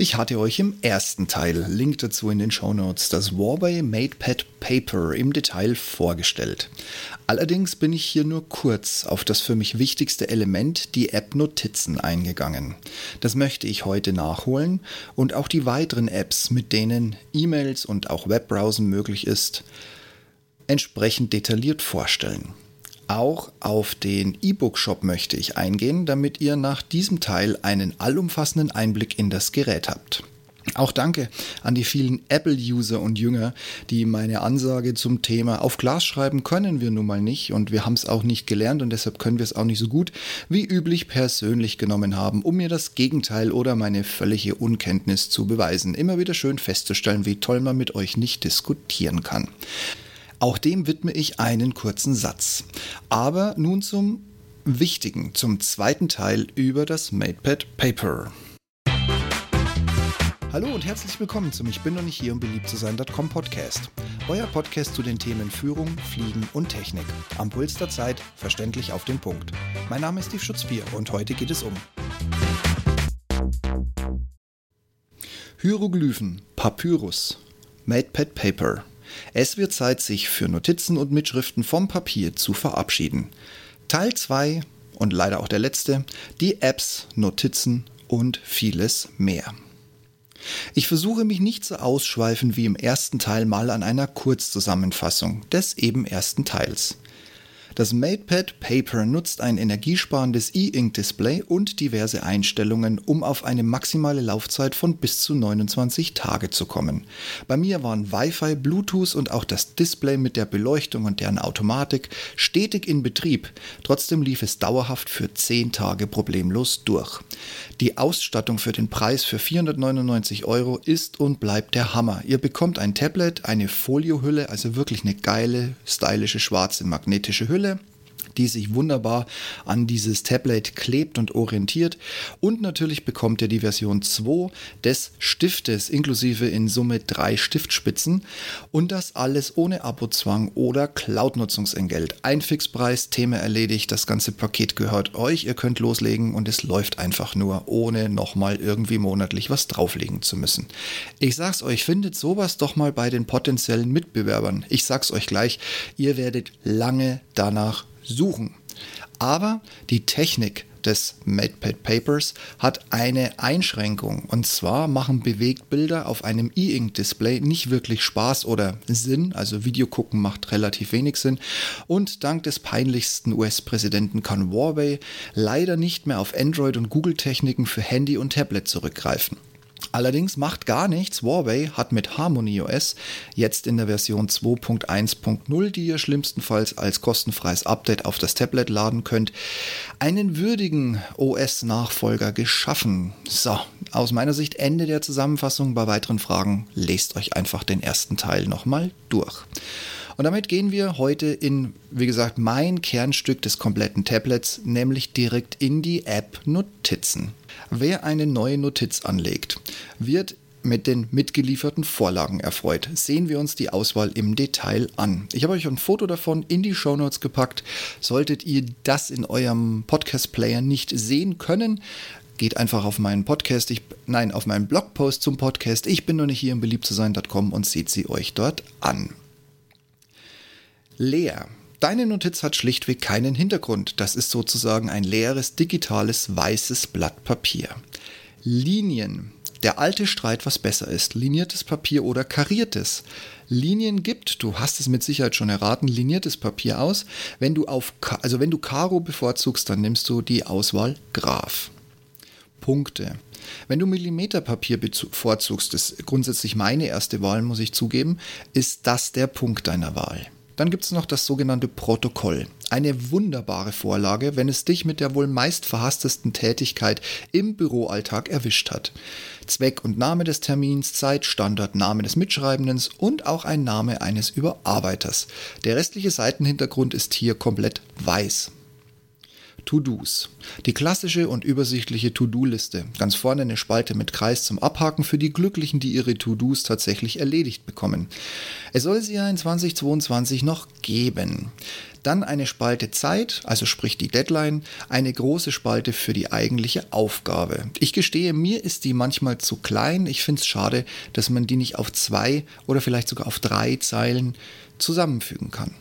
Ich hatte euch im ersten Teil, Link dazu in den Show Notes, das Huawei MatePad Paper im Detail vorgestellt. Allerdings bin ich hier nur kurz auf das für mich wichtigste Element, die App Notizen, eingegangen. Das möchte ich heute nachholen und auch die weiteren Apps, mit denen E-Mails und auch Webbrowsen möglich ist, entsprechend detailliert vorstellen. Auch auf den E-Book-Shop möchte ich eingehen, damit ihr nach diesem Teil einen allumfassenden Einblick in das Gerät habt. Auch danke an die vielen Apple-User und Jünger, die meine Ansage zum Thema auf Glas schreiben können wir nun mal nicht und wir haben es auch nicht gelernt und deshalb können wir es auch nicht so gut wie üblich persönlich genommen haben, um mir das Gegenteil oder meine völlige Unkenntnis zu beweisen. Immer wieder schön festzustellen, wie toll man mit euch nicht diskutieren kann. Auch dem widme ich einen kurzen Satz. Aber nun zum Wichtigen, zum zweiten Teil über das MatePad Paper. Hallo und herzlich willkommen zum Ich bin noch nicht hier, um beliebt zu sein.com Podcast. Euer Podcast zu den Themen Führung, Fliegen und Technik. Am Puls der Zeit, verständlich auf den Punkt. Mein Name ist Steve Schutzbier und heute geht es um Hieroglyphen, Papyrus, MatePad Paper, es wird Zeit, sich für Notizen und Mitschriften vom Papier zu verabschieden. Teil 2 und leider auch der letzte, die Apps, Notizen und vieles mehr. Ich versuche mich nicht so ausschweifend wie im ersten Teil mal an einer Kurzzusammenfassung des eben ersten Teils. Das MatePad Paper nutzt ein energiesparendes E-Ink-Display und diverse Einstellungen, um auf eine maximale Laufzeit von bis zu 29 Tage zu kommen. Bei mir waren Wi-Fi, Bluetooth und auch das Display mit der Beleuchtung und deren Automatik stetig in Betrieb. Trotzdem lief es dauerhaft für 10 Tage problemlos durch. Die Ausstattung für den Preis für 499 Euro ist und bleibt der Hammer. Ihr bekommt ein Tablet, eine Foliohülle, also wirklich eine geile, stylische schwarze magnetische Hülle Hülle die sich wunderbar an dieses Tablet klebt und orientiert. Und natürlich bekommt ihr die Version 2 des Stiftes, inklusive in Summe drei Stiftspitzen. Und das alles ohne Abozwang oder Cloud-Nutzungsentgelt. Ein Fixpreis, Thema erledigt, das ganze Paket gehört euch. Ihr könnt loslegen und es läuft einfach nur, ohne nochmal irgendwie monatlich was drauflegen zu müssen. Ich sag's euch, findet sowas doch mal bei den potenziellen Mitbewerbern. Ich sag's euch gleich, ihr werdet lange danach suchen. Aber die Technik des MatePad Papers hat eine Einschränkung. Und zwar machen Bewegtbilder auf einem E-Ink-Display nicht wirklich Spaß oder Sinn. Also Video gucken macht relativ wenig Sinn. Und dank des peinlichsten US-Präsidenten kann Huawei leider nicht mehr auf Android- und Google-Techniken für Handy und Tablet zurückgreifen. Allerdings macht gar nichts. Huawei hat mit Harmony OS jetzt in der Version 2.1.0, die ihr schlimmstenfalls als kostenfreies Update auf das Tablet laden könnt, einen würdigen OS-Nachfolger geschaffen. So, aus meiner Sicht Ende der Zusammenfassung. Bei weiteren Fragen lest euch einfach den ersten Teil nochmal durch. Und damit gehen wir heute in, wie gesagt, mein Kernstück des kompletten Tablets, nämlich direkt in die App Notizen. Wer eine neue Notiz anlegt, wird mit den mitgelieferten Vorlagen erfreut. Sehen wir uns die Auswahl im Detail an. Ich habe euch ein Foto davon in die Show Notes gepackt. Solltet ihr das in eurem Podcast-Player nicht sehen können, geht einfach auf meinen Podcast, ich, nein, auf meinen Blogpost zum Podcast. Ich bin noch nicht hier im beliebtzusein.com und seht sie euch dort an. Leer Deine Notiz hat schlichtweg keinen Hintergrund. Das ist sozusagen ein leeres, digitales, weißes Blatt Papier. Linien. Der alte Streit, was besser ist, liniertes Papier oder kariertes. Linien gibt, du hast es mit Sicherheit schon erraten, liniertes Papier aus. Wenn du auf, also wenn du Karo bevorzugst, dann nimmst du die Auswahl Graph. Punkte. Wenn du Millimeterpapier bevorzugst, ist grundsätzlich meine erste Wahl, muss ich zugeben, ist das der Punkt deiner Wahl. Dann gibt es noch das sogenannte Protokoll. Eine wunderbare Vorlage, wenn es dich mit der wohl meist verhasstesten Tätigkeit im Büroalltag erwischt hat. Zweck und Name des Termins, Zeit, Standort, Name des Mitschreibenden und auch ein Name eines Überarbeiters. Der restliche Seitenhintergrund ist hier komplett weiß. To-Dos. Die klassische und übersichtliche To-Do-Liste. Ganz vorne eine Spalte mit Kreis zum Abhaken für die Glücklichen, die ihre To-Dos tatsächlich erledigt bekommen. Es soll sie ja in 2022 noch geben. Dann eine Spalte Zeit, also sprich die Deadline, eine große Spalte für die eigentliche Aufgabe. Ich gestehe, mir ist die manchmal zu klein. Ich finde es schade, dass man die nicht auf zwei oder vielleicht sogar auf drei Zeilen zusammenfügen kann.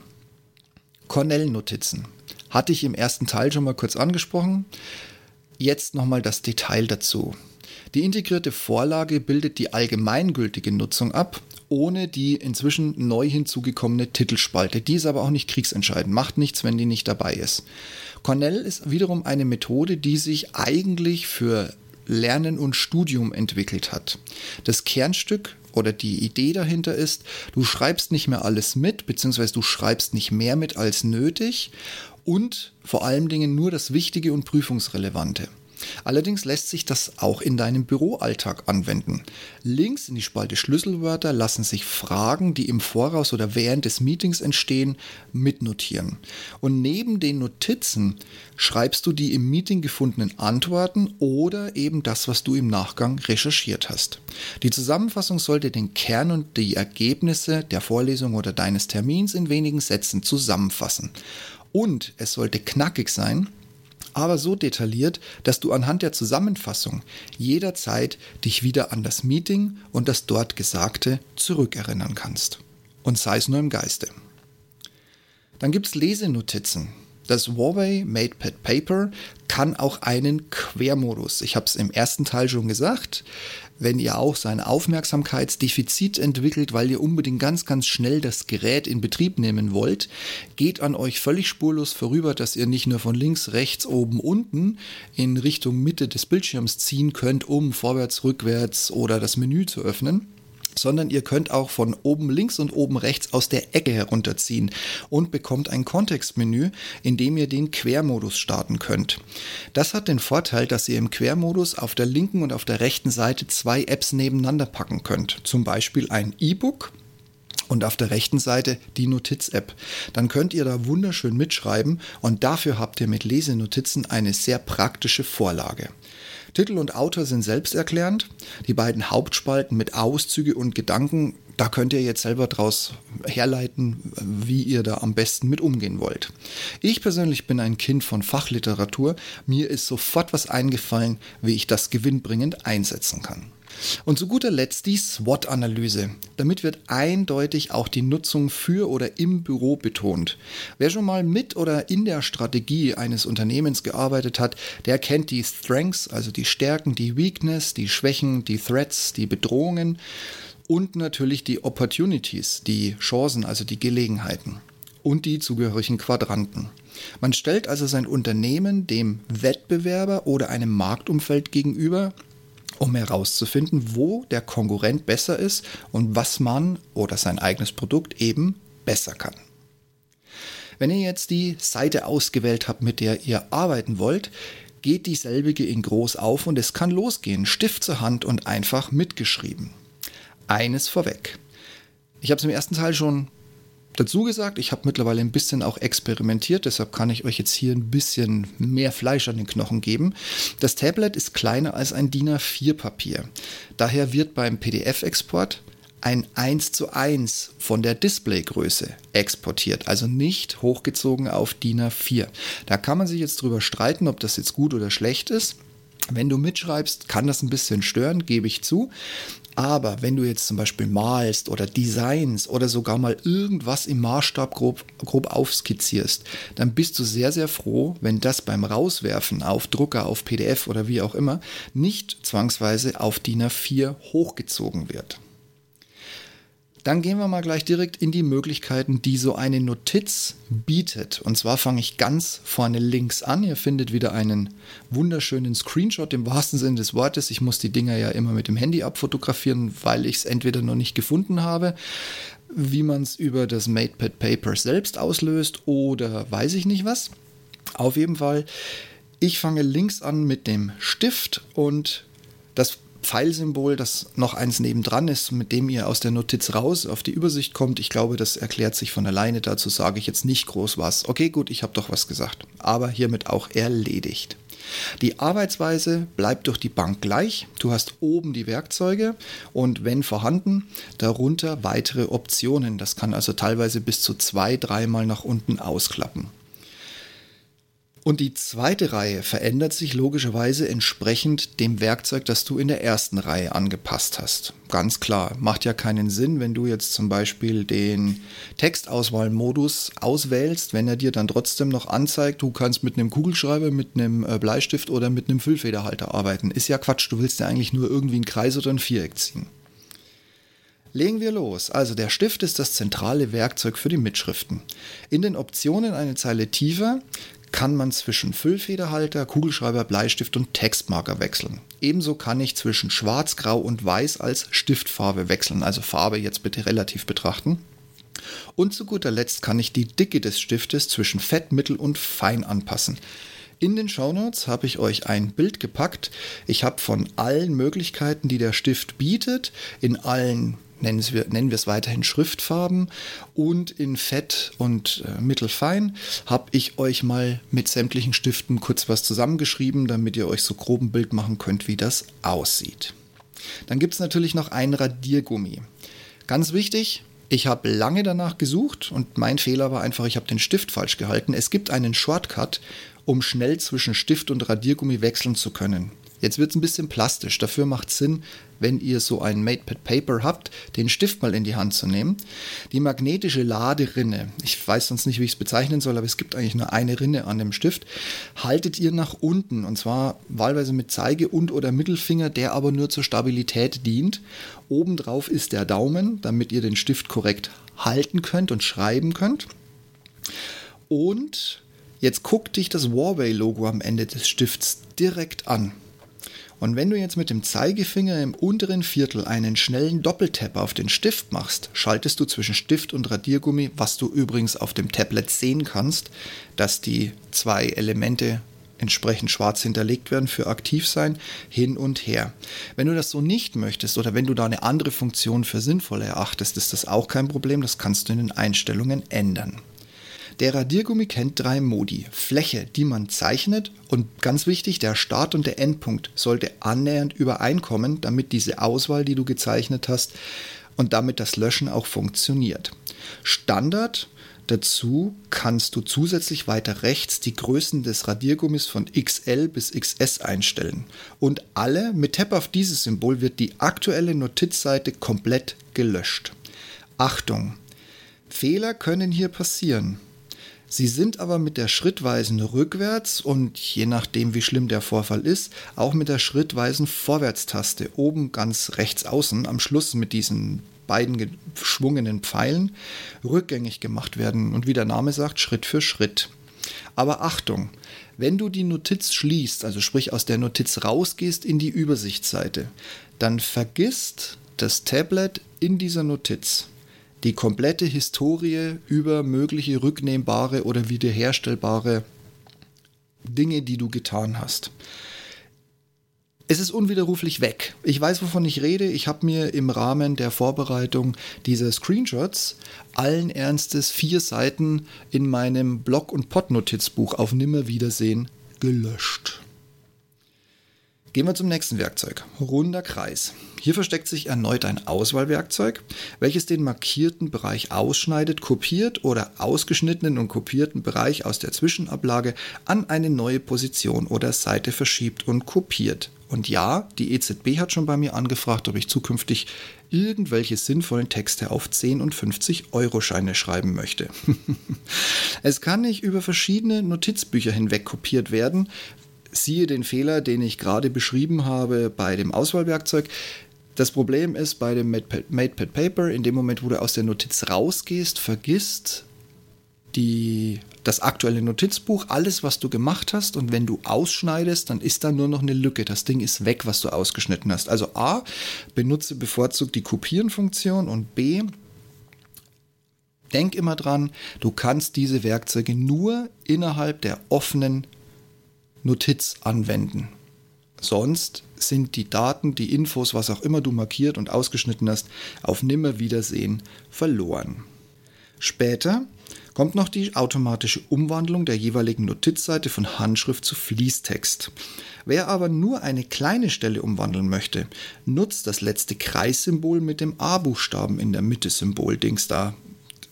Cornell-Notizen. Hatte ich im ersten Teil schon mal kurz angesprochen. Jetzt nochmal das Detail dazu. Die integrierte Vorlage bildet die allgemeingültige Nutzung ab, ohne die inzwischen neu hinzugekommene Titelspalte. Die ist aber auch nicht kriegsentscheidend, macht nichts, wenn die nicht dabei ist. Cornell ist wiederum eine Methode, die sich eigentlich für Lernen und Studium entwickelt hat. Das Kernstück oder die Idee dahinter ist, du schreibst nicht mehr alles mit, beziehungsweise du schreibst nicht mehr mit als nötig und vor allen Dingen nur das Wichtige und Prüfungsrelevante. Allerdings lässt sich das auch in deinem Büroalltag anwenden. Links in die Spalte Schlüsselwörter lassen sich Fragen, die im Voraus oder während des Meetings entstehen, mitnotieren. Und neben den Notizen schreibst du die im Meeting gefundenen Antworten oder eben das, was du im Nachgang recherchiert hast. Die Zusammenfassung sollte den Kern und die Ergebnisse der Vorlesung oder deines Termins in wenigen Sätzen zusammenfassen. Und es sollte knackig sein, aber so detailliert, dass du anhand der Zusammenfassung jederzeit dich wieder an das Meeting und das dort Gesagte zurückerinnern kannst. Und sei es nur im Geiste. Dann gibt es Lesenotizen. Das Huawei MatePad Paper kann auch einen Quermodus. Ich habe es im ersten Teil schon gesagt wenn ihr auch sein Aufmerksamkeitsdefizit entwickelt, weil ihr unbedingt ganz, ganz schnell das Gerät in Betrieb nehmen wollt, geht an euch völlig spurlos vorüber, dass ihr nicht nur von links, rechts, oben, unten in Richtung Mitte des Bildschirms ziehen könnt, um vorwärts, rückwärts oder das Menü zu öffnen sondern ihr könnt auch von oben links und oben rechts aus der Ecke herunterziehen und bekommt ein Kontextmenü, in dem ihr den Quermodus starten könnt. Das hat den Vorteil, dass ihr im Quermodus auf der linken und auf der rechten Seite zwei Apps nebeneinander packen könnt. Zum Beispiel ein E-Book und auf der rechten Seite die Notiz-App. Dann könnt ihr da wunderschön mitschreiben und dafür habt ihr mit Lesenotizen eine sehr praktische Vorlage. Titel und Autor sind selbsterklärend. Die beiden Hauptspalten mit Auszüge und Gedanken, da könnt ihr jetzt selber daraus herleiten, wie ihr da am besten mit umgehen wollt. Ich persönlich bin ein Kind von Fachliteratur. Mir ist sofort was eingefallen, wie ich das gewinnbringend einsetzen kann. Und zu guter Letzt die SWOT-Analyse. Damit wird eindeutig auch die Nutzung für oder im Büro betont. Wer schon mal mit oder in der Strategie eines Unternehmens gearbeitet hat, der kennt die Strengths, also die Stärken, die Weakness, die Schwächen, die Threats, die Bedrohungen und natürlich die Opportunities, die Chancen, also die Gelegenheiten und die zugehörigen Quadranten. Man stellt also sein Unternehmen dem Wettbewerber oder einem Marktumfeld gegenüber, um herauszufinden, wo der Konkurrent besser ist und was man oder sein eigenes Produkt eben besser kann. Wenn ihr jetzt die Seite ausgewählt habt, mit der ihr arbeiten wollt, geht dieselbige in groß auf und es kann losgehen, Stift zur Hand und einfach mitgeschrieben. Eines vorweg. Ich habe es im ersten Teil schon Dazu gesagt, ich habe mittlerweile ein bisschen auch experimentiert, deshalb kann ich euch jetzt hier ein bisschen mehr Fleisch an den Knochen geben. Das Tablet ist kleiner als ein DIN A4 Papier. Daher wird beim PDF-Export ein 1 zu 1 von der Displaygröße exportiert, also nicht hochgezogen auf DIN A4. Da kann man sich jetzt drüber streiten, ob das jetzt gut oder schlecht ist. Wenn du mitschreibst, kann das ein bisschen stören, gebe ich zu. Aber wenn du jetzt zum Beispiel malst oder designs oder sogar mal irgendwas im Maßstab grob, grob aufskizzierst, dann bist du sehr, sehr froh, wenn das beim Rauswerfen auf Drucker, auf PDF oder wie auch immer nicht zwangsweise auf DIN A4 hochgezogen wird. Dann gehen wir mal gleich direkt in die Möglichkeiten, die so eine Notiz bietet. Und zwar fange ich ganz vorne links an. Ihr findet wieder einen wunderschönen Screenshot im wahrsten Sinne des Wortes. Ich muss die Dinger ja immer mit dem Handy abfotografieren, weil ich es entweder noch nicht gefunden habe, wie man es über das MatePad Paper selbst auslöst oder weiß ich nicht was. Auf jeden Fall, ich fange links an mit dem Stift und das Pfeilsymbol, das noch eins nebendran ist, mit dem ihr aus der Notiz raus auf die Übersicht kommt. Ich glaube, das erklärt sich von alleine. Dazu sage ich jetzt nicht groß was. Okay, gut, ich habe doch was gesagt. Aber hiermit auch erledigt. Die Arbeitsweise bleibt durch die Bank gleich. Du hast oben die Werkzeuge und wenn vorhanden, darunter weitere Optionen. Das kann also teilweise bis zu zwei, dreimal nach unten ausklappen. Und die zweite Reihe verändert sich logischerweise entsprechend dem Werkzeug, das du in der ersten Reihe angepasst hast. Ganz klar, macht ja keinen Sinn, wenn du jetzt zum Beispiel den Textauswahlmodus auswählst, wenn er dir dann trotzdem noch anzeigt, du kannst mit einem Kugelschreiber, mit einem äh, Bleistift oder mit einem Füllfederhalter arbeiten. Ist ja Quatsch, du willst ja eigentlich nur irgendwie einen Kreis oder ein Viereck ziehen. Legen wir los. Also der Stift ist das zentrale Werkzeug für die Mitschriften. In den Optionen eine Zeile tiefer kann man zwischen Füllfederhalter, Kugelschreiber, Bleistift und Textmarker wechseln. Ebenso kann ich zwischen Schwarz, Grau und Weiß als Stiftfarbe wechseln, also Farbe jetzt bitte relativ betrachten. Und zu guter Letzt kann ich die Dicke des Stiftes zwischen Fett, Mittel und Fein anpassen. In den Shownotes habe ich euch ein Bild gepackt. Ich habe von allen Möglichkeiten, die der Stift bietet, in allen nennen wir, nennen wir es weiterhin Schriftfarben und in Fett und äh, Mittelfein habe ich euch mal mit sämtlichen Stiften kurz was zusammengeschrieben, damit ihr euch so grob ein Bild machen könnt, wie das aussieht. Dann gibt es natürlich noch ein Radiergummi. Ganz wichtig, ich habe lange danach gesucht und mein Fehler war einfach, ich habe den Stift falsch gehalten. Es gibt einen Shortcut, um schnell zwischen Stift und Radiergummi wechseln zu können. Jetzt wird es ein bisschen plastisch. Dafür macht es Sinn, wenn ihr so ein MatePad Paper habt, den Stift mal in die Hand zu nehmen. Die magnetische Laderinne, ich weiß sonst nicht, wie ich es bezeichnen soll, aber es gibt eigentlich nur eine Rinne an dem Stift, haltet ihr nach unten und zwar wahlweise mit Zeige und oder Mittelfinger, der aber nur zur Stabilität dient. Obendrauf ist der Daumen, damit ihr den Stift korrekt halten könnt und schreiben könnt. Und jetzt guckt dich das Warway-Logo am Ende des Stifts direkt an. Und wenn du jetzt mit dem Zeigefinger im unteren Viertel einen schnellen Doppeltap auf den Stift machst, schaltest du zwischen Stift und Radiergummi, was du übrigens auf dem Tablet sehen kannst, dass die zwei Elemente entsprechend schwarz hinterlegt werden für aktiv sein, hin und her. Wenn du das so nicht möchtest oder wenn du da eine andere Funktion für sinnvoll erachtest, ist das auch kein Problem, das kannst du in den Einstellungen ändern. Der Radiergummi kennt drei Modi. Fläche, die man zeichnet und ganz wichtig, der Start und der Endpunkt sollte annähernd übereinkommen, damit diese Auswahl, die du gezeichnet hast und damit das Löschen auch funktioniert. Standard Dazu kannst du zusätzlich weiter rechts die Größen des Radiergummis von XL bis XS einstellen. Und alle mit Tap auf dieses Symbol wird die aktuelle Notizseite komplett gelöscht. Achtung! Fehler können hier passieren. Sie sind aber mit der schrittweisen Rückwärts und je nachdem, wie schlimm der Vorfall ist, auch mit der schrittweisen Vorwärtstaste oben ganz rechts außen am Schluss mit diesen beiden geschwungenen Pfeilen rückgängig gemacht werden und wie der Name sagt, Schritt für Schritt. Aber Achtung, wenn du die Notiz schließt, also sprich aus der Notiz rausgehst in die Übersichtsseite, dann vergisst das Tablet in dieser Notiz die komplette Historie über mögliche rücknehmbare oder wiederherstellbare Dinge, die du getan hast. Es ist unwiderruflich weg. Ich weiß, wovon ich rede. Ich habe mir im Rahmen der Vorbereitung dieser Screenshots allen Ernstes vier Seiten in meinem Blog- und Pod-Notizbuch auf Nimmerwiedersehen gelöscht. Gehen wir zum nächsten Werkzeug. Runder Kreis. Hier versteckt sich erneut ein Auswahlwerkzeug, welches den markierten Bereich ausschneidet, kopiert oder ausgeschnittenen und kopierten Bereich aus der Zwischenablage an eine neue Position oder Seite verschiebt und kopiert. Und ja, die EZB hat schon bei mir angefragt, ob ich zukünftig irgendwelche sinnvollen Texte auf 10 und 50 Euro Scheine schreiben möchte. es kann nicht über verschiedene Notizbücher hinweg kopiert werden, siehe den Fehler, den ich gerade beschrieben habe bei dem Auswahlwerkzeug. Das Problem ist bei dem MatePad Paper, in dem Moment, wo du aus der Notiz rausgehst, vergisst die, das aktuelle Notizbuch, alles, was du gemacht hast. Und wenn du ausschneidest, dann ist da nur noch eine Lücke. Das Ding ist weg, was du ausgeschnitten hast. Also A, benutze bevorzugt die Kopieren-Funktion und B, denk immer dran, du kannst diese Werkzeuge nur innerhalb der offenen Notiz anwenden. Sonst sind die Daten, die Infos, was auch immer du markiert und ausgeschnitten hast, auf Nimmerwiedersehen verloren. Später kommt noch die automatische Umwandlung der jeweiligen Notizseite von Handschrift zu Fließtext. Wer aber nur eine kleine Stelle umwandeln möchte, nutzt das letzte Kreissymbol mit dem A-Buchstaben in der Mitte Symboldings da.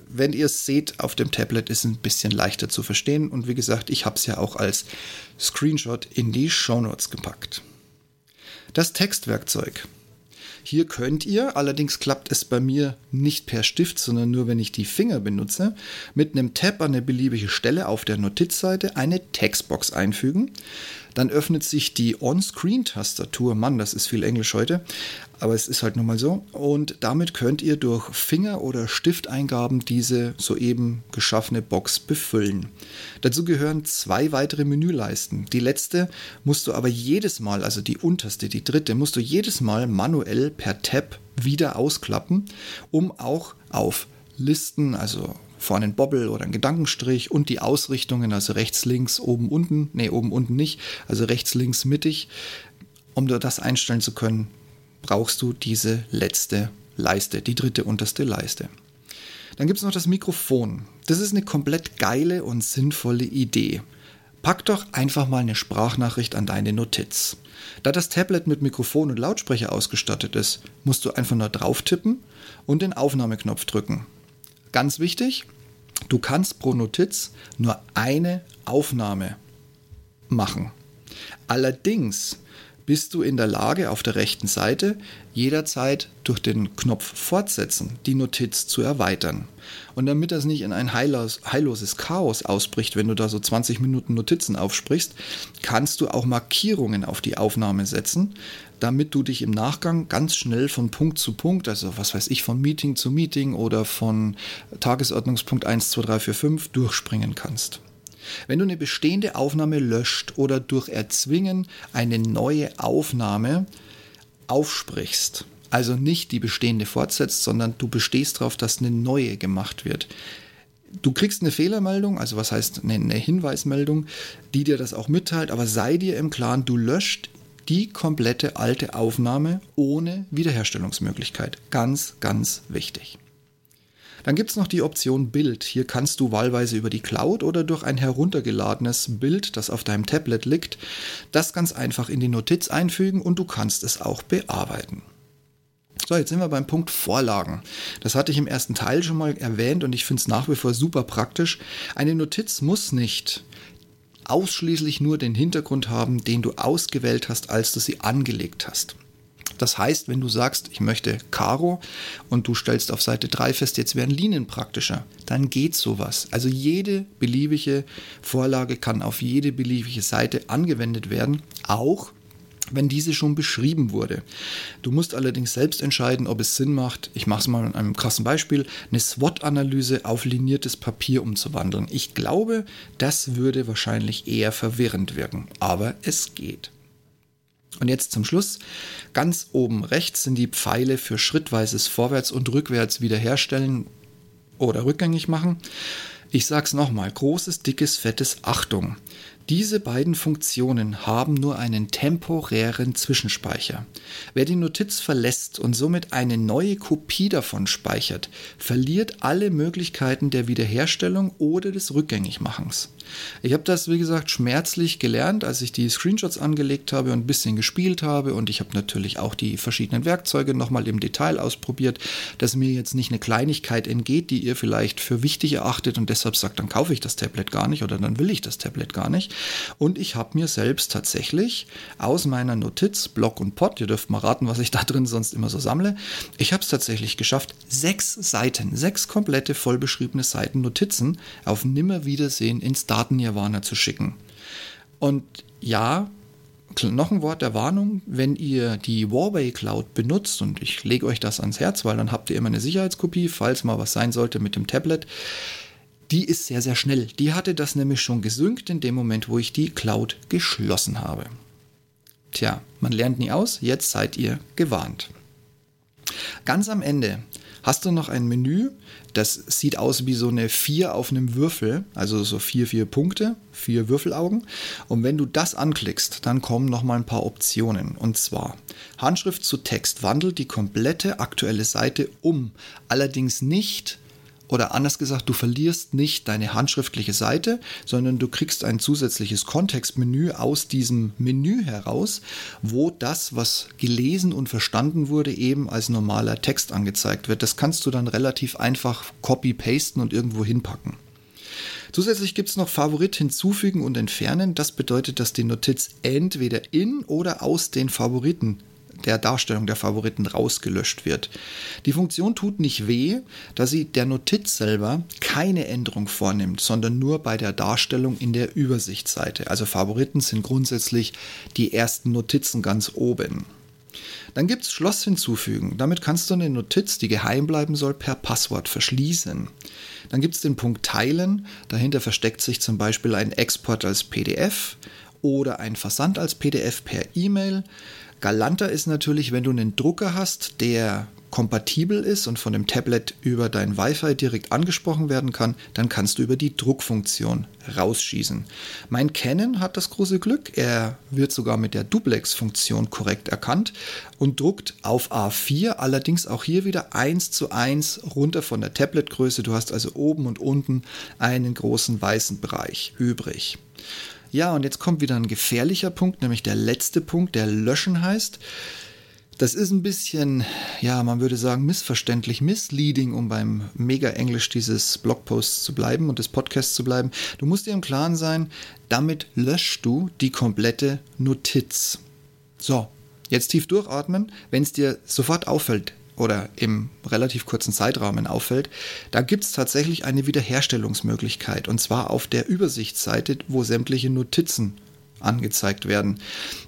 Wenn ihr es seht auf dem Tablet, ist es ein bisschen leichter zu verstehen und wie gesagt, ich habe es ja auch als Screenshot in die Shownotes gepackt. Das Textwerkzeug. Hier könnt ihr, allerdings klappt es bei mir nicht per Stift, sondern nur wenn ich die Finger benutze, mit einem Tab an eine beliebige Stelle auf der Notizseite eine Textbox einfügen. Dann öffnet sich die On-Screen-Tastatur. Mann, das ist viel Englisch heute, aber es ist halt nun mal so. Und damit könnt ihr durch Finger- oder Stifteingaben diese soeben geschaffene Box befüllen. Dazu gehören zwei weitere Menüleisten. Die letzte musst du aber jedes Mal, also die unterste, die dritte, musst du jedes Mal manuell per Tab wieder ausklappen, um auch auf Listen, also vorne ein Bobbel oder ein Gedankenstrich und die Ausrichtungen, also rechts, links, oben, unten, nee, oben, unten nicht, also rechts, links, mittig. Um das einstellen zu können, brauchst du diese letzte Leiste, die dritte unterste Leiste. Dann gibt es noch das Mikrofon. Das ist eine komplett geile und sinnvolle Idee. Pack doch einfach mal eine Sprachnachricht an deine Notiz. Da das Tablet mit Mikrofon und Lautsprecher ausgestattet ist, musst du einfach nur drauf tippen und den Aufnahmeknopf drücken. Ganz wichtig, du kannst pro Notiz nur eine Aufnahme machen. Allerdings bist du in der Lage, auf der rechten Seite jederzeit durch den Knopf Fortsetzen die Notiz zu erweitern. Und damit das nicht in ein heillos, heilloses Chaos ausbricht, wenn du da so 20 Minuten Notizen aufsprichst, kannst du auch Markierungen auf die Aufnahme setzen, damit du dich im Nachgang ganz schnell von Punkt zu Punkt, also was weiß ich, von Meeting zu Meeting oder von Tagesordnungspunkt 1, 2, 3, 4, 5 durchspringen kannst. Wenn du eine bestehende Aufnahme löscht oder durch Erzwingen eine neue Aufnahme aufsprichst, also nicht die bestehende fortsetzt, sondern du bestehst darauf, dass eine neue gemacht wird. Du kriegst eine Fehlermeldung, also was heißt eine, Hinweismeldung, die dir das auch mitteilt, aber sei dir im Klaren, du löscht die komplette alte Aufnahme ohne Wiederherstellungsmöglichkeit. Ganz, ganz wichtig. Dann gibt es noch die Option Bild. Hier kannst du wahlweise über die Cloud oder durch ein heruntergeladenes Bild, das auf deinem Tablet liegt, das ganz einfach in die Notiz einfügen und du kannst es auch bearbeiten. So, jetzt sind wir beim Punkt Vorlagen. Das hatte ich im ersten Teil schon mal erwähnt und ich finde es nach wie vor super praktisch. Eine Notiz muss nicht ausschließlich nur den Hintergrund haben, den du ausgewählt hast, als du sie angelegt hast. Das heißt, wenn du sagst, ich möchte Karo und du stellst auf Seite 3 fest, jetzt wären Linien praktischer, dann geht sowas. Also jede beliebige Vorlage kann auf jede beliebige Seite angewendet werden, auch wenn diese schon beschrieben wurde. Du musst allerdings selbst entscheiden, ob es Sinn macht, ich mache es mal an einem krassen Beispiel, eine SWOT-Analyse auf liniertes Papier umzuwandeln. Ich glaube, das würde wahrscheinlich eher verwirrend wirken, aber es geht. Und jetzt zum Schluss. Ganz oben rechts sind die Pfeile für schrittweises Vorwärts- und Rückwärts wiederherstellen oder rückgängig machen. Ich sag's nochmal, großes, dickes, fettes Achtung. Diese beiden Funktionen haben nur einen temporären Zwischenspeicher. Wer die Notiz verlässt und somit eine neue Kopie davon speichert, verliert alle Möglichkeiten der Wiederherstellung oder des Rückgängigmachens. Ich habe das, wie gesagt, schmerzlich gelernt, als ich die Screenshots angelegt habe und ein bisschen gespielt habe und ich habe natürlich auch die verschiedenen Werkzeuge nochmal im Detail ausprobiert, dass mir jetzt nicht eine Kleinigkeit entgeht, die ihr vielleicht für wichtig erachtet und deshalb sagt, dann kaufe ich das Tablet gar nicht oder dann will ich das Tablet gar nicht. Und ich habe mir selbst tatsächlich aus meiner Notiz, Block und Pot, ihr dürft mal raten, was ich da drin sonst immer so sammle, ich habe es tatsächlich geschafft, sechs Seiten, sechs komplette vollbeschriebene Seiten Notizen auf Nimmerwiedersehen ins Daten-Nirvana zu schicken. Und ja, noch ein Wort der Warnung, wenn ihr die Huawei Cloud benutzt, und ich lege euch das ans Herz, weil dann habt ihr immer eine Sicherheitskopie, falls mal was sein sollte mit dem Tablet, die ist sehr, sehr schnell. Die hatte das nämlich schon gesynkt in dem Moment, wo ich die Cloud geschlossen habe. Tja, man lernt nie aus, jetzt seid ihr gewarnt. Ganz am Ende hast du noch ein Menü, das sieht aus wie so eine 4 auf einem Würfel, also so vier, vier Punkte, vier Würfelaugen. Und wenn du das anklickst, dann kommen noch mal ein paar Optionen. Und zwar Handschrift zu Text wandelt die komplette aktuelle Seite um, allerdings nicht oder anders gesagt, du verlierst nicht deine handschriftliche Seite, sondern du kriegst ein zusätzliches Kontextmenü aus diesem Menü heraus, wo das, was gelesen und verstanden wurde, eben als normaler Text angezeigt wird. Das kannst du dann relativ einfach copy-pasten und irgendwo hinpacken. Zusätzlich gibt es noch Favorit hinzufügen und entfernen. Das bedeutet, dass die Notiz entweder in oder aus den Favoriten der Darstellung der Favoriten rausgelöscht wird. Die Funktion tut nicht weh, da sie der Notiz selber keine Änderung vornimmt, sondern nur bei der Darstellung in der Übersichtsseite. Also Favoriten sind grundsätzlich die ersten Notizen ganz oben. Dann gibt es Schloss hinzufügen. Damit kannst du eine Notiz, die geheim bleiben soll, per Passwort verschließen. Dann gibt es den Punkt Teilen. Dahinter versteckt sich zum Beispiel ein Export als PDF oder ein Versand als PDF per E-Mail. Galanter ist natürlich, wenn du einen Drucker hast, der kompatibel ist und von dem Tablet über dein Wi-Fi direkt angesprochen werden kann, dann kannst du über die Druckfunktion rausschießen. Mein Canon hat das große Glück, er wird sogar mit der Duplex-Funktion korrekt erkannt und druckt auf A4, allerdings auch hier wieder 1 zu 1 runter von der Tabletgröße. Du hast also oben und unten einen großen weißen Bereich übrig. Ja, und jetzt kommt wieder ein gefährlicher Punkt, nämlich der letzte Punkt, der Löschen heißt. Das ist ein bisschen, ja, man würde sagen, missverständlich, misleading, um beim Mega-Englisch dieses Blogposts zu bleiben und des Podcasts zu bleiben. Du musst dir im Klaren sein, damit löschst du die komplette Notiz. So, jetzt tief durchatmen. Wenn es dir sofort auffällt, oder im relativ kurzen Zeitrahmen auffällt, da gibt es tatsächlich eine Wiederherstellungsmöglichkeit und zwar auf der Übersichtsseite, wo sämtliche Notizen angezeigt werden.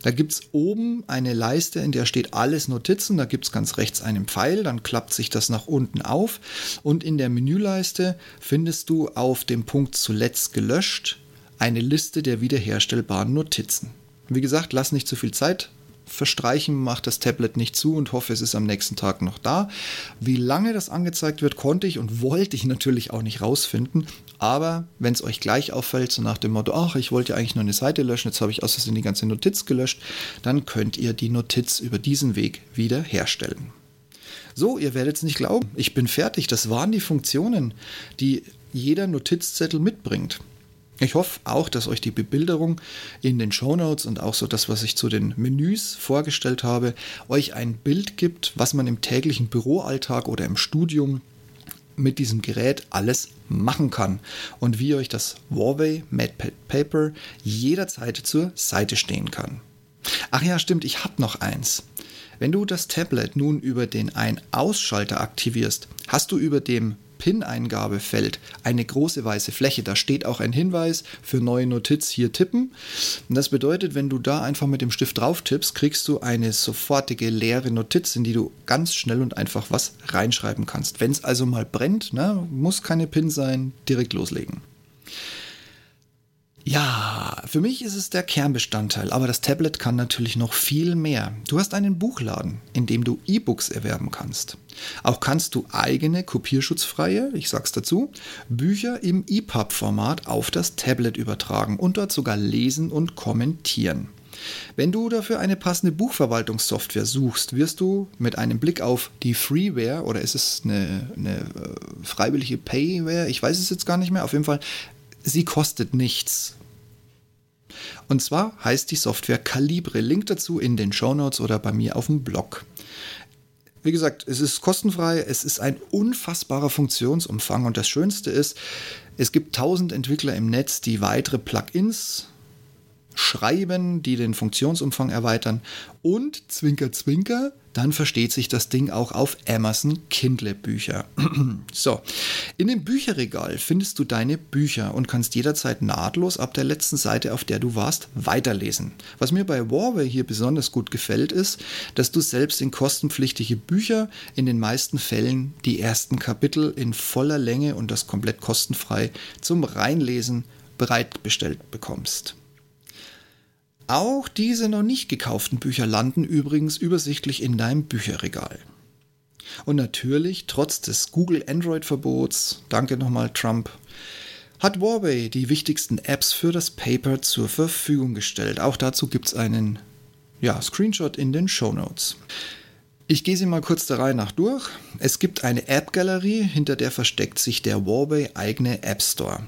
Da gibt es oben eine Leiste, in der steht alles Notizen, da gibt es ganz rechts einen Pfeil, dann klappt sich das nach unten auf und in der Menüleiste findest du auf dem Punkt zuletzt gelöscht eine Liste der wiederherstellbaren Notizen. Wie gesagt, lass nicht zu viel Zeit verstreichen, macht das Tablet nicht zu und hoffe, es ist am nächsten Tag noch da. Wie lange das angezeigt wird, konnte ich und wollte ich natürlich auch nicht rausfinden. Aber wenn es euch gleich auffällt, so nach dem Motto, ach, ich wollte ja eigentlich nur eine Seite löschen, jetzt habe ich aus Versehen die ganze Notiz gelöscht, dann könnt ihr die Notiz über diesen Weg wieder herstellen. So, ihr werdet es nicht glauben, ich bin fertig. Das waren die Funktionen, die jeder Notizzettel mitbringt. Ich hoffe auch, dass euch die Bebilderung in den Show Notes und auch so das, was ich zu den Menüs vorgestellt habe, euch ein Bild gibt, was man im täglichen Büroalltag oder im Studium mit diesem Gerät alles machen kann und wie euch das Huawei MatePad Paper jederzeit zur Seite stehen kann. Ach ja, stimmt, ich habe noch eins. Wenn du das Tablet nun über den Ein-Ausschalter aktivierst, hast du über dem PIN-Eingabefeld eine große weiße Fläche. Da steht auch ein Hinweis für neue Notiz hier tippen. Und das bedeutet, wenn du da einfach mit dem Stift drauf tippst, kriegst du eine sofortige leere Notiz, in die du ganz schnell und einfach was reinschreiben kannst. Wenn es also mal brennt, ne, muss keine PIN sein, direkt loslegen. Ja, für mich ist es der Kernbestandteil, aber das Tablet kann natürlich noch viel mehr. Du hast einen Buchladen, in dem du E-Books erwerben kannst. Auch kannst du eigene kopierschutzfreie, ich sag's dazu, Bücher im EPUB-Format auf das Tablet übertragen und dort sogar lesen und kommentieren. Wenn du dafür eine passende Buchverwaltungssoftware suchst, wirst du mit einem Blick auf die Freeware oder ist es eine, eine äh, freiwillige Payware, ich weiß es jetzt gar nicht mehr, auf jeden Fall, sie kostet nichts. Und zwar heißt die Software Calibre. Link dazu in den Show Notes oder bei mir auf dem Blog. Wie gesagt, es ist kostenfrei, es ist ein unfassbarer Funktionsumfang und das Schönste ist, es gibt tausend Entwickler im Netz, die weitere Plugins schreiben, die den Funktionsumfang erweitern und Zwinker Zwinker, dann versteht sich das Ding auch auf Amazon Kindle Bücher. so, in dem Bücherregal findest du deine Bücher und kannst jederzeit nahtlos ab der letzten Seite, auf der du warst, weiterlesen. Was mir bei Warway hier besonders gut gefällt, ist, dass du selbst in kostenpflichtige Bücher in den meisten Fällen die ersten Kapitel in voller Länge und das komplett kostenfrei zum Reinlesen bereitgestellt bekommst. Auch diese noch nicht gekauften Bücher landen übrigens übersichtlich in deinem Bücherregal. Und natürlich, trotz des Google Android-Verbots, danke nochmal Trump, hat Huawei die wichtigsten Apps für das Paper zur Verfügung gestellt. Auch dazu gibt es einen ja, Screenshot in den Show Notes. Ich gehe sie mal kurz der Reihe nach durch. Es gibt eine App-Galerie, hinter der versteckt sich der Huawei eigene App Store,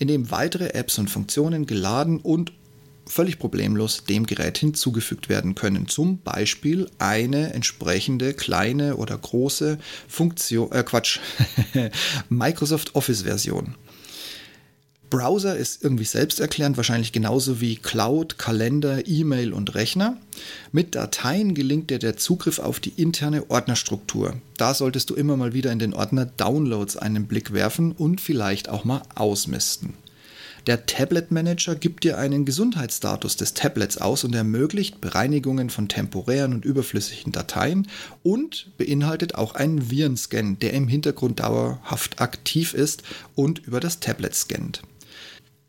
in dem weitere Apps und Funktionen geladen und völlig problemlos dem Gerät hinzugefügt werden können. Zum Beispiel eine entsprechende kleine oder große Funktion, äh Quatsch, Microsoft Office-Version. Browser ist irgendwie selbsterklärend, wahrscheinlich genauso wie Cloud, Kalender, E-Mail und Rechner. Mit Dateien gelingt dir der Zugriff auf die interne Ordnerstruktur. Da solltest du immer mal wieder in den Ordner Downloads einen Blick werfen und vielleicht auch mal ausmisten. Der Tablet Manager gibt dir einen Gesundheitsstatus des Tablets aus und ermöglicht Bereinigungen von temporären und überflüssigen Dateien und beinhaltet auch einen Virenscan, der im Hintergrund dauerhaft aktiv ist und über das Tablet scannt.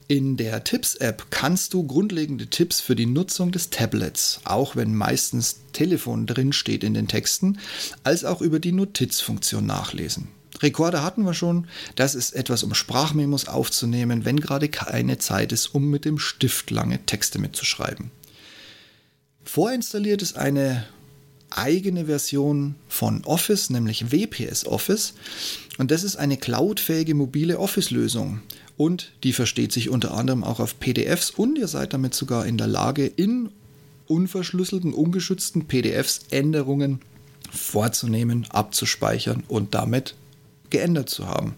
In der Tipps-App kannst du grundlegende Tipps für die Nutzung des Tablets, auch wenn meistens Telefon drin steht in den Texten, als auch über die Notizfunktion nachlesen. Rekorder hatten wir schon. Das ist etwas, um Sprachmemos aufzunehmen, wenn gerade keine Zeit ist, um mit dem Stift lange Texte mitzuschreiben. Vorinstalliert ist eine eigene Version von Office, nämlich WPS Office. Und das ist eine cloudfähige mobile Office-Lösung und die versteht sich unter anderem auch auf PDFs und ihr seid damit sogar in der Lage, in unverschlüsselten, ungeschützten PDFs Änderungen vorzunehmen, abzuspeichern und damit geändert zu haben.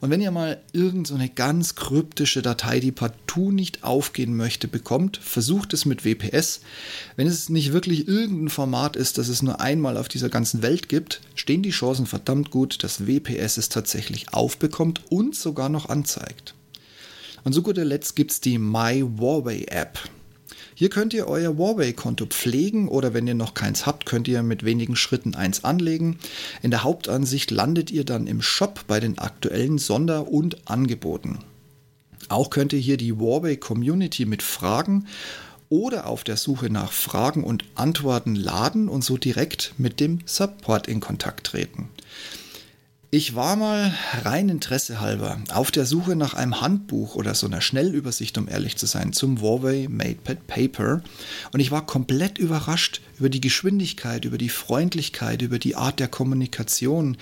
Und wenn ihr mal irgendeine so ganz kryptische Datei, die partout nicht aufgehen möchte, bekommt, versucht es mit WPS. Wenn es nicht wirklich irgendein Format ist, das es nur einmal auf dieser ganzen Welt gibt, stehen die Chancen verdammt gut, dass WPS es tatsächlich aufbekommt und sogar noch anzeigt. Und zu guter Letzt gibt es die My Huawei App. Hier könnt ihr euer Huawei-Konto pflegen oder wenn ihr noch keins habt, könnt ihr mit wenigen Schritten eins anlegen. In der Hauptansicht landet ihr dann im Shop bei den aktuellen Sonder- und Angeboten. Auch könnt ihr hier die Huawei Community mit Fragen oder auf der Suche nach Fragen und Antworten laden und so direkt mit dem Support in Kontakt treten. Ich war mal rein Interesse halber auf der Suche nach einem Handbuch oder so einer Schnellübersicht, um ehrlich zu sein, zum Huawei MatePad Paper. Und ich war komplett überrascht über die Geschwindigkeit, über die Freundlichkeit, über die Art der Kommunikation.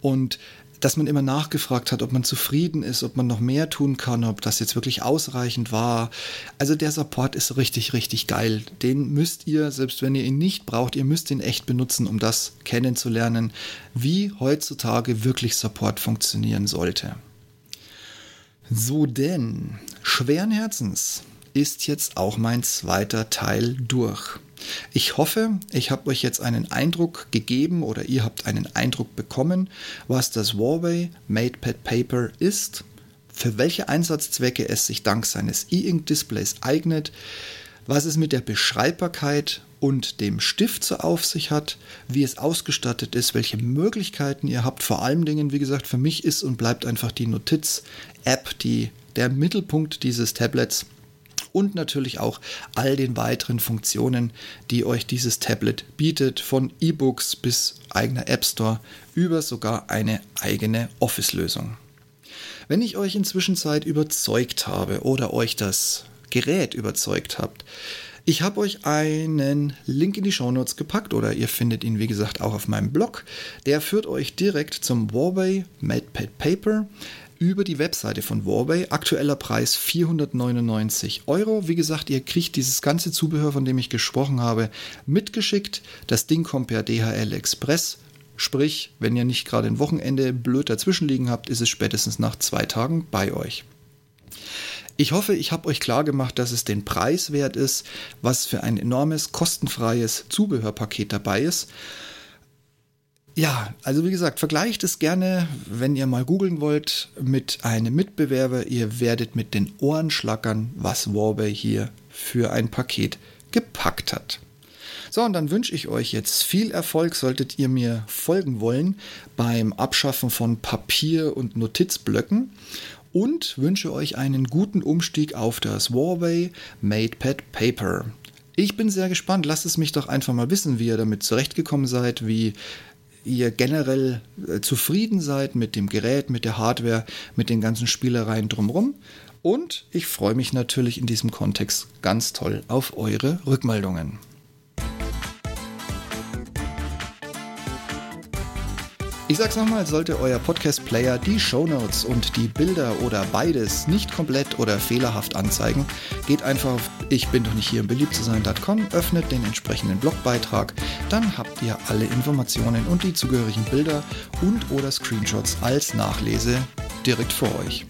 Und dass man immer nachgefragt hat, ob man zufrieden ist, ob man noch mehr tun kann, ob das jetzt wirklich ausreichend war. Also der Support ist richtig, richtig geil. Den müsst ihr, selbst wenn ihr ihn nicht braucht, ihr müsst ihn echt benutzen, um das kennenzulernen, wie heutzutage wirklich Support funktionieren sollte. So denn, schweren Herzens ist jetzt auch mein zweiter Teil durch. Ich hoffe, ich habe euch jetzt einen Eindruck gegeben oder ihr habt einen Eindruck bekommen, was das Huawei MatePad Paper ist, für welche Einsatzzwecke es sich dank seines E-Ink-Displays eignet, was es mit der Beschreibbarkeit und dem Stift so auf sich hat, wie es ausgestattet ist, welche Möglichkeiten ihr habt. Vor allen Dingen, wie gesagt, für mich ist und bleibt einfach die Notiz-App die, der Mittelpunkt dieses Tablets und natürlich auch all den weiteren Funktionen, die euch dieses Tablet bietet, von E-Books bis eigener App Store über sogar eine eigene Office-Lösung. Wenn ich euch inzwischen Zeit überzeugt habe oder euch das Gerät überzeugt habt, ich habe euch einen Link in die Shownotes gepackt oder ihr findet ihn wie gesagt auch auf meinem Blog. Der führt euch direkt zum Huawei MatePad Paper über die Webseite von Huawei. Aktueller Preis 499 Euro. Wie gesagt, ihr kriegt dieses ganze Zubehör, von dem ich gesprochen habe, mitgeschickt. Das Ding kommt per DHL Express. Sprich, wenn ihr nicht gerade ein Wochenende blöd dazwischen liegen habt, ist es spätestens nach zwei Tagen bei euch. Ich hoffe, ich habe euch klar gemacht, dass es den Preis wert ist, was für ein enormes kostenfreies Zubehörpaket dabei ist. Ja, also wie gesagt, vergleicht es gerne, wenn ihr mal googeln wollt, mit einem Mitbewerber. Ihr werdet mit den Ohren schlackern, was Huawei hier für ein Paket gepackt hat. So, und dann wünsche ich euch jetzt viel Erfolg, solltet ihr mir folgen wollen beim Abschaffen von Papier und Notizblöcken und wünsche euch einen guten Umstieg auf das Huawei MatePad Paper. Ich bin sehr gespannt. Lasst es mich doch einfach mal wissen, wie ihr damit zurechtgekommen seid, wie ihr generell äh, zufrieden seid mit dem Gerät, mit der Hardware, mit den ganzen Spielereien drumherum. Und ich freue mich natürlich in diesem Kontext ganz toll auf eure Rückmeldungen. Ich sag's nochmal, sollte euer Podcast-Player die Shownotes und die Bilder oder beides nicht komplett oder fehlerhaft anzeigen, geht einfach auf ich bin doch nicht hier, um beliebt zu sein.com, öffnet den entsprechenden Blogbeitrag, dann habt ihr alle Informationen und die zugehörigen Bilder und oder Screenshots als Nachlese direkt vor euch.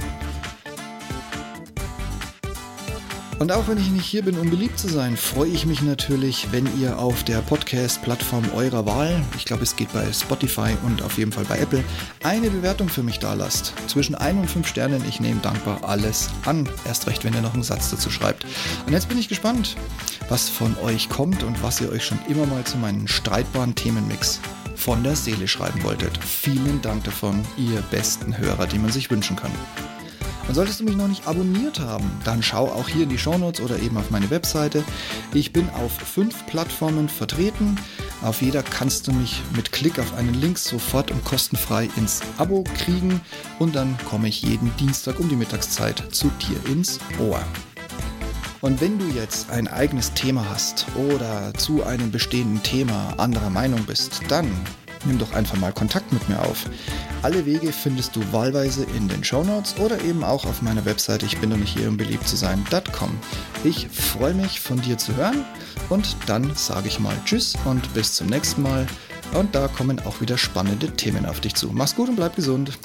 Und auch wenn ich nicht hier bin, um beliebt zu sein, freue ich mich natürlich, wenn ihr auf der Podcast-Plattform eurer Wahl, ich glaube es geht bei Spotify und auf jeden Fall bei Apple, eine Bewertung für mich da lasst. Zwischen 1 und 5 Sternen, ich nehme dankbar alles an. Erst recht, wenn ihr noch einen Satz dazu schreibt. Und jetzt bin ich gespannt, was von euch kommt und was ihr euch schon immer mal zu meinem streitbaren Themenmix von der Seele schreiben wolltet. Vielen Dank davon, ihr besten Hörer, die man sich wünschen kann. Und solltest du mich noch nicht abonniert haben, dann schau auch hier in die Shownotes oder eben auf meine Webseite. Ich bin auf fünf Plattformen vertreten. Auf jeder kannst du mich mit Klick auf einen Link sofort und kostenfrei ins Abo kriegen und dann komme ich jeden Dienstag um die Mittagszeit zu dir ins Ohr. Und wenn du jetzt ein eigenes Thema hast oder zu einem bestehenden Thema anderer Meinung bist, dann nimm doch einfach mal Kontakt mit mir auf. Alle Wege findest du wahlweise in den Show Notes oder eben auch auf meiner Webseite ich bin doch nicht hier um beliebt zu sein.com. Ich freue mich von dir zu hören und dann sage ich mal Tschüss und bis zum nächsten Mal. Und da kommen auch wieder spannende Themen auf dich zu. Mach's gut und bleib gesund.